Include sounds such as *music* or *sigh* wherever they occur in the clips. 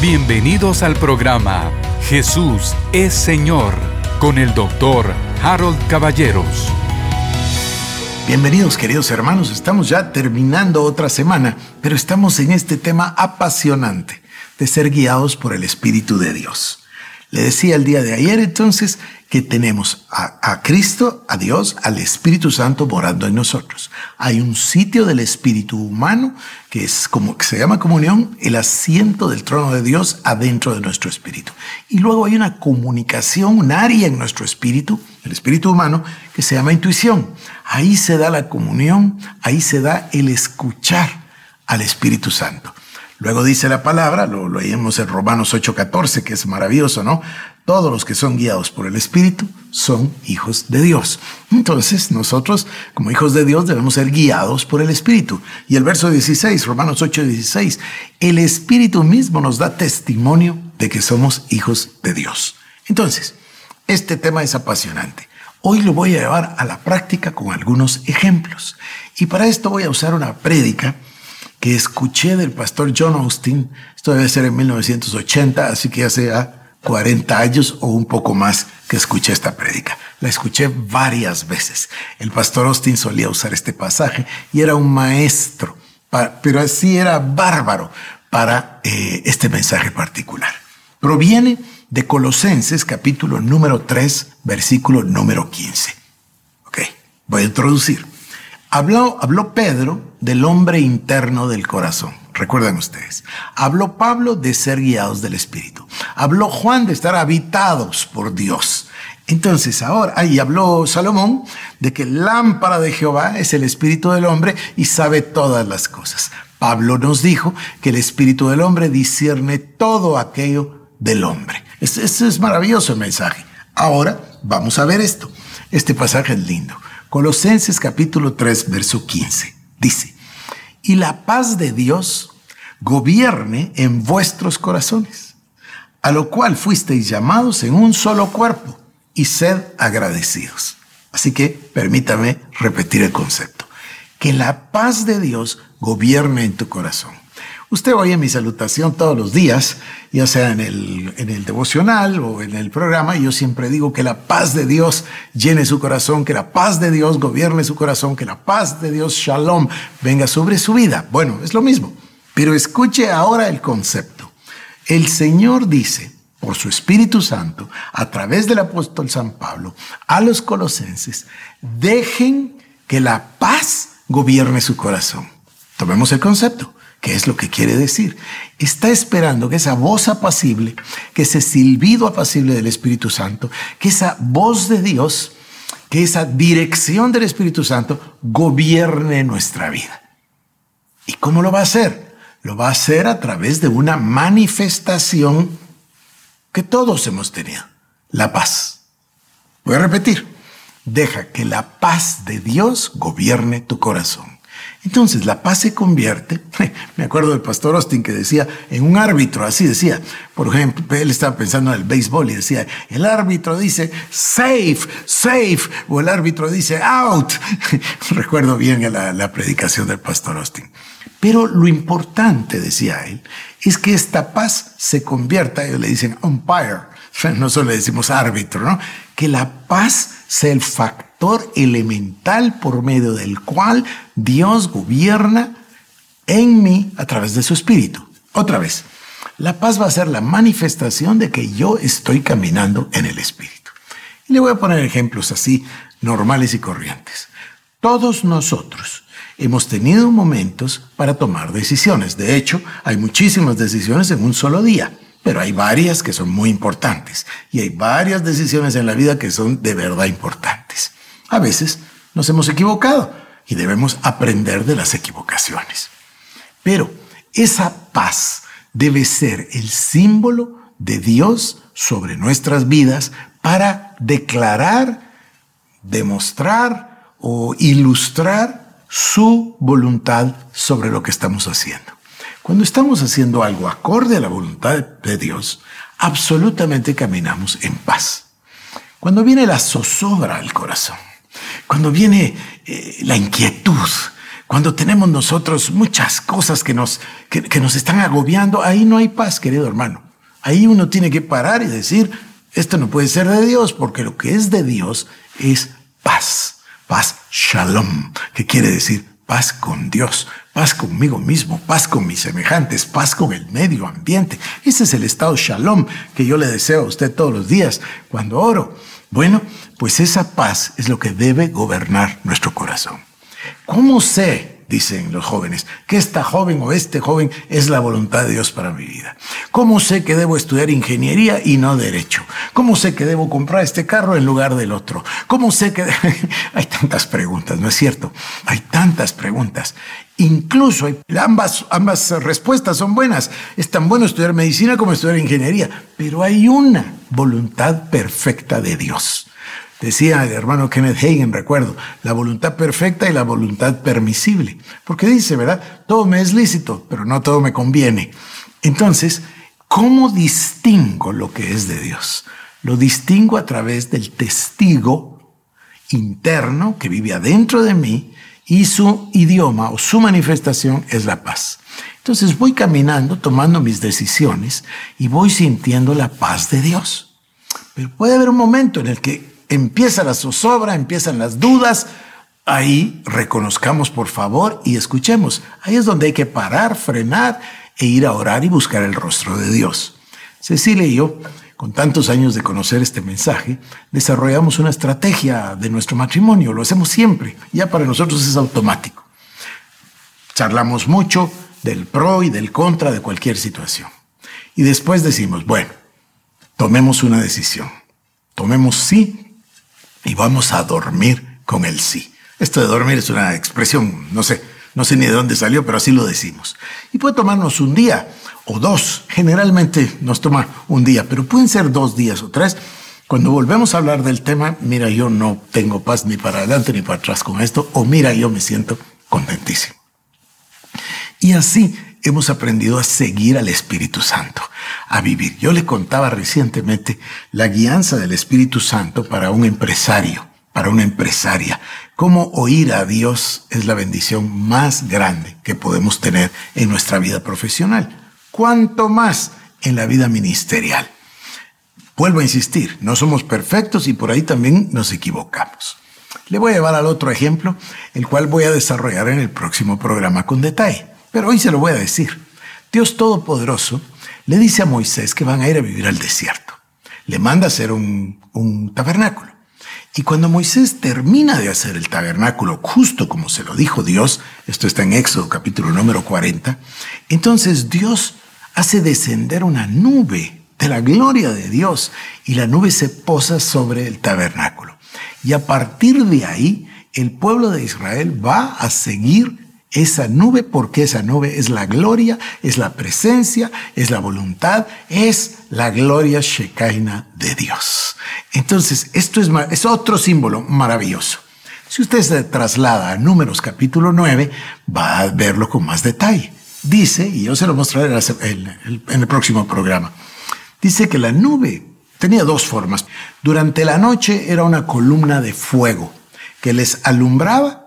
Bienvenidos al programa Jesús es Señor con el doctor Harold Caballeros. Bienvenidos queridos hermanos, estamos ya terminando otra semana, pero estamos en este tema apasionante de ser guiados por el Espíritu de Dios. Le decía el día de ayer entonces que tenemos a, Cristo, a Dios, al Espíritu Santo morando en nosotros. Hay un sitio del Espíritu humano que es como que se llama comunión, el asiento del trono de Dios adentro de nuestro espíritu. Y luego hay una comunicación, un área en nuestro espíritu, el espíritu humano, que se llama intuición. Ahí se da la comunión, ahí se da el escuchar al Espíritu Santo. Luego dice la palabra, lo, leemos en Romanos 8:14, que es maravilloso, ¿no? Todos los que son guiados por el Espíritu son hijos de Dios. Entonces, nosotros, como hijos de Dios, debemos ser guiados por el Espíritu. Y el verso 16, Romanos 8:16, el Espíritu mismo nos da testimonio de que somos hijos de Dios. Entonces, este tema es apasionante. Hoy lo voy a llevar a la práctica con algunos ejemplos. Y para esto voy a usar una prédica que escuché del pastor John Austin, esto debe ser en 1980, así que hace 40 años o un poco más que escuché esta prédica. La escuché varias veces. El pastor Austin solía usar este pasaje y era un maestro, pero así era bárbaro para eh, este mensaje particular. Proviene de Colosenses capítulo número 3, versículo número 15. Ok, voy a introducir. Habló, habló Pedro del hombre interno del corazón. Recuerden ustedes. Habló Pablo de ser guiados del Espíritu. Habló Juan de estar habitados por Dios. Entonces ahora, ahí habló Salomón de que lámpara de Jehová es el espíritu del hombre y sabe todas las cosas. Pablo nos dijo que el espíritu del hombre discierne todo aquello del hombre. Este, es maravilloso el mensaje. Ahora vamos a ver esto. Este pasaje es lindo. Colosenses capítulo 3, verso 15. Dice, y la paz de Dios gobierne en vuestros corazones, a lo cual fuisteis llamados en un solo cuerpo, y sed agradecidos. Así que permítame repetir el concepto. Que la paz de Dios gobierne en tu corazón. Usted oye mi salutación todos los días, ya sea en el, en el devocional o en el programa, y yo siempre digo que la paz de Dios llene su corazón, que la paz de Dios gobierne su corazón, que la paz de Dios, shalom, venga sobre su vida. Bueno, es lo mismo, pero escuche ahora el concepto. El Señor dice, por su Espíritu Santo, a través del apóstol San Pablo, a los colosenses, dejen que la paz gobierne su corazón. Tomemos el concepto. ¿Qué es lo que quiere decir? Está esperando que esa voz apacible, que ese silbido apacible del Espíritu Santo, que esa voz de Dios, que esa dirección del Espíritu Santo gobierne nuestra vida. ¿Y cómo lo va a hacer? Lo va a hacer a través de una manifestación que todos hemos tenido, la paz. Voy a repetir, deja que la paz de Dios gobierne tu corazón. Entonces la paz se convierte, *laughs* me acuerdo del pastor Austin que decía, en un árbitro, así decía, por ejemplo, él estaba pensando en el béisbol y decía, el árbitro dice safe, safe, o el árbitro dice out. *laughs* Recuerdo bien la, predicación del pastor Austin. Pero lo importante, decía él, es que esta paz se convierta, ellos le dicen umpire, *laughs* no solo le decimos árbitro, ¿no? Que la paz sea el factor elemental por medio del cual Dios gobierna en mí a través de su espíritu. Otra vez, la paz va a ser la manifestación de que yo estoy caminando en el espíritu. Y le voy a poner ejemplos así, normales y corrientes. Todos nosotros hemos tenido momentos para tomar decisiones. De hecho, hay muchísimas decisiones en un solo día, pero hay varias que son muy importantes. Y hay varias decisiones en la vida que son de verdad importantes. A veces nos hemos equivocado y debemos aprender de las equivocaciones. Pero esa paz debe ser el símbolo de Dios sobre nuestras vidas para declarar, demostrar o ilustrar su voluntad sobre lo que estamos haciendo. Cuando estamos haciendo algo acorde a la voluntad de Dios, absolutamente caminamos en paz. Cuando viene la zozobra al corazón, cuando viene eh, la inquietud, Cuando tenemos nosotros muchas cosas que nos, que, nos están agobiando, ahí no hay paz, querido hermano. Ahí uno tiene que parar y decir, esto no puede ser de Dios, porque lo que es de Dios es paz. Paz, shalom, que quiere decir paz con Dios, paz conmigo mismo, paz con mis semejantes, paz con el medio ambiente. Ese es el estado shalom que yo le deseo a usted todos los días cuando oro. Bueno, pues esa paz es lo que debe gobernar nuestro corazón. ¿Cómo sé, dicen los jóvenes, que esta joven o este joven es la voluntad de Dios para mi vida? ¿Cómo sé que debo estudiar ingeniería y no derecho? ¿Cómo sé que debo comprar este carro en lugar del otro? ¿Cómo sé que... *laughs* hay tantas preguntas, ¿no es cierto? Hay tantas preguntas. Incluso ambas, ambas respuestas son buenas. Es tan bueno estudiar medicina como estudiar ingeniería, pero hay una voluntad perfecta de Dios. Decía el hermano Kenneth Hagen, recuerdo, la voluntad perfecta y la voluntad permisible. Porque dice, ¿verdad? Todo me es lícito, pero no todo me conviene. Entonces, ¿cómo distingo lo que es de Dios? Lo distingo a través del testigo interno que vive adentro de mí y su idioma o su manifestación es la paz. Entonces voy caminando, tomando mis decisiones y voy sintiendo la paz de Dios. Pero puede haber un momento en el que empieza la zozobra, empiezan las dudas, ahí reconozcamos por favor y escuchemos. Ahí es donde hay que parar, frenar e ir a orar y buscar el rostro de Dios. Cecilia y yo, con tantos años de conocer este mensaje, desarrollamos una estrategia de nuestro matrimonio, lo hacemos siempre, ya para nosotros es automático. Charlamos mucho del pro y del contra de cualquier situación. Y después decimos, bueno, tomemos una decisión. Tomemos sí y vamos a dormir con el sí. Esto de dormir es una expresión, no sé, no sé ni de dónde salió, pero así lo decimos. Y puede tomarnos un día o dos. Generalmente nos toma un día, pero pueden ser dos días o tres. Cuando volvemos a hablar del tema, mira, yo no tengo paz ni para adelante ni para atrás con esto, o mira, yo me siento contentísimo. Y así hemos aprendido a seguir al Espíritu Santo, a vivir. Yo le contaba recientemente la guianza del Espíritu Santo para un empresario, para una empresaria. Cómo oír a Dios es la bendición más grande que podemos tener en nuestra vida profesional. Cuanto más en la vida ministerial. Vuelvo a insistir, no somos perfectos y por ahí también nos equivocamos. Le voy a llevar al otro ejemplo, el cual voy a desarrollar en el próximo programa con detalle. Pero hoy se lo voy a decir. Dios Todopoderoso le dice a Moisés que van a ir a vivir al desierto. Le manda hacer un, un tabernáculo. Y cuando Moisés termina de hacer el tabernáculo, justo como se lo dijo Dios, esto está en Éxodo capítulo número 40, entonces Dios hace descender una nube de la gloria de Dios y la nube se posa sobre el tabernáculo. Y a partir de ahí, el pueblo de Israel va a seguir esa nube, porque esa nube es la gloria, es la presencia, es la voluntad, es la gloria Shekinah de Dios. Entonces, esto es, es otro símbolo maravilloso. Si usted se traslada a Números capítulo 9, va a verlo con más detalle. Dice, y yo se lo mostraré en el próximo programa, dice que la nube tenía dos formas. Durante la noche era una columna de fuego que les alumbraba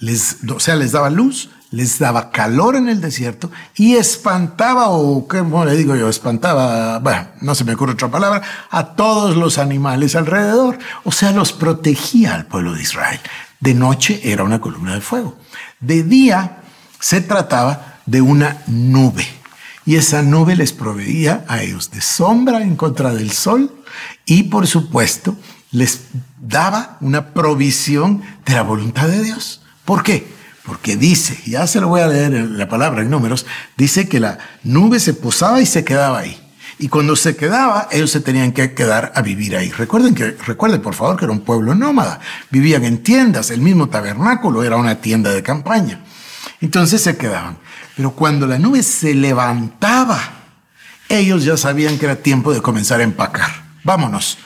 les, o sea, les daba luz, les daba calor en el desierto y espantaba, o ¿cómo le digo yo? Espantaba, bueno, no se me ocurre otra palabra, a todos los animales alrededor. O sea, los protegía al pueblo de Israel. De noche era una columna de fuego. De día se trataba de una nube. Y esa nube les proveía a ellos de sombra en contra del sol y, por supuesto, les daba una provisión de la voluntad de Dios. ¿Por qué? Porque dice, ya se lo voy a leer en la palabra en números, dice que la nube se posaba y se quedaba ahí. Y cuando se quedaba, ellos se tenían que quedar a vivir ahí. Recuerden que, recuerden por favor que era un pueblo nómada. Vivían en tiendas, el mismo tabernáculo era una tienda de campaña. Entonces se quedaban. Pero cuando la nube se levantaba, ellos ya sabían que era tiempo de comenzar a empacar. Vámonos,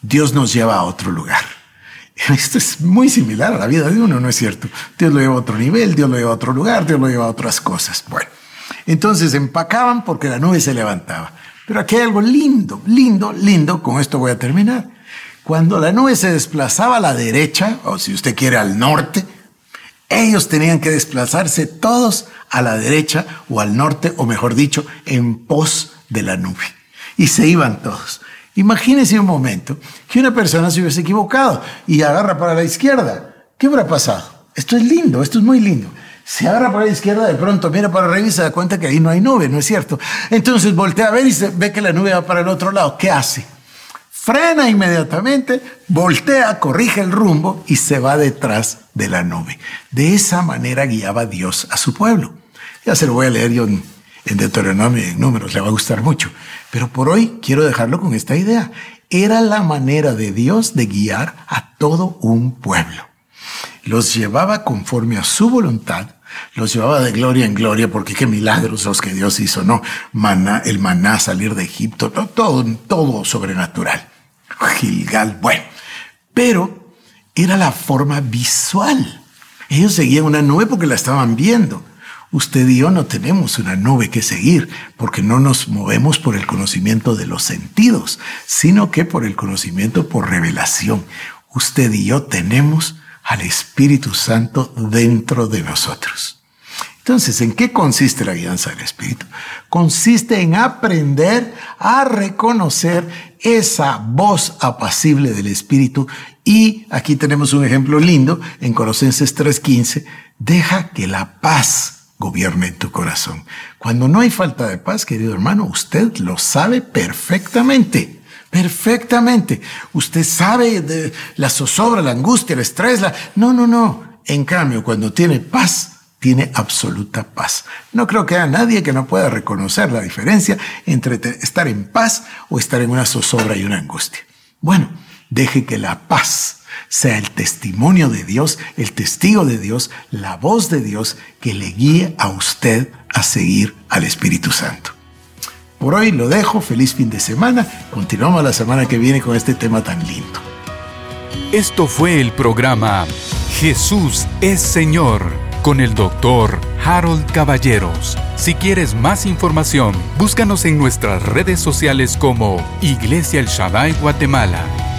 Dios nos lleva a otro lugar. *laughs* Esto es muy similar a la vida de uno, ¿no es cierto? Dios lo lleva a otro nivel, Dios lo lleva a otro lugar, Dios lo lleva a otras cosas. Bueno, entonces empacaban porque la nube se levantaba. Pero aquí hay algo lindo, lindo, lindo, con esto voy a terminar. Cuando la nube se desplazaba a la derecha, o si usted quiere al norte, Ellos tenían que desplazarse todos a la derecha o al norte, o mejor dicho, en pos de la nube. Y se iban todos. Imagínense un momento que una persona se hubiese equivocado y agarra para la izquierda. ¿Qué habrá pasado? Esto es lindo, esto es muy lindo. Se agarra para la izquierda, de pronto mira para arriba y se da cuenta que ahí no hay nube, ¿no es cierto? Entonces voltea a ver y se ve que la nube va para el otro lado. ¿Qué hace? Frena inmediatamente, voltea, corrige el rumbo y se va detrás de la nube. De esa manera guiaba Dios a su pueblo. Ya se lo voy a leer yo Deuteronomio y en Números, le va a gustar mucho. Pero por hoy quiero dejarlo con esta idea. Era la manera de Dios de guiar a todo un pueblo los llevaba conforme a su voluntad, los llevaba de gloria en gloria, porque qué milagros los que Dios hizo, ¿no? Maná, el maná, salir de Egipto, todo, todo sobrenatural. Gilgal, bueno. Pero era la forma visual. Ellos seguían una nube porque la estaban viendo. Usted y yo no tenemos una nube que seguir porque no nos movemos por el conocimiento de los sentidos, sino que por el conocimiento por revelación. Usted y yo tenemos al Espíritu Santo dentro de nosotros. Entonces, ¿en qué consiste la guianza del Espíritu? Consiste en aprender a reconocer esa voz apacible del Espíritu y aquí tenemos un ejemplo lindo en Colosenses 3:15, deja que la paz gobierne tu corazón. Cuando no hay falta de paz, querido hermano, usted lo sabe perfectamente. Perfectamente. Usted sabe la zozobra, la angustia, el estrés. La... No, no, no. En cambio, cuando tiene paz, tiene absoluta paz. No creo que haya nadie que no pueda reconocer la diferencia entre estar en paz o estar en una zozobra y una angustia. Bueno, deje que la paz sea el testimonio de Dios, el testigo de Dios, la voz de Dios que le guíe a usted a seguir al Espíritu Santo. Por hoy lo dejo, feliz fin de semana. Continuamos la semana que viene con este tema tan lindo. Esto fue el programa Jesús es Señor con el doctor Harold Caballeros. Si quieres más información, búscanos en nuestras redes sociales como Iglesia El Shaddai Guatemala.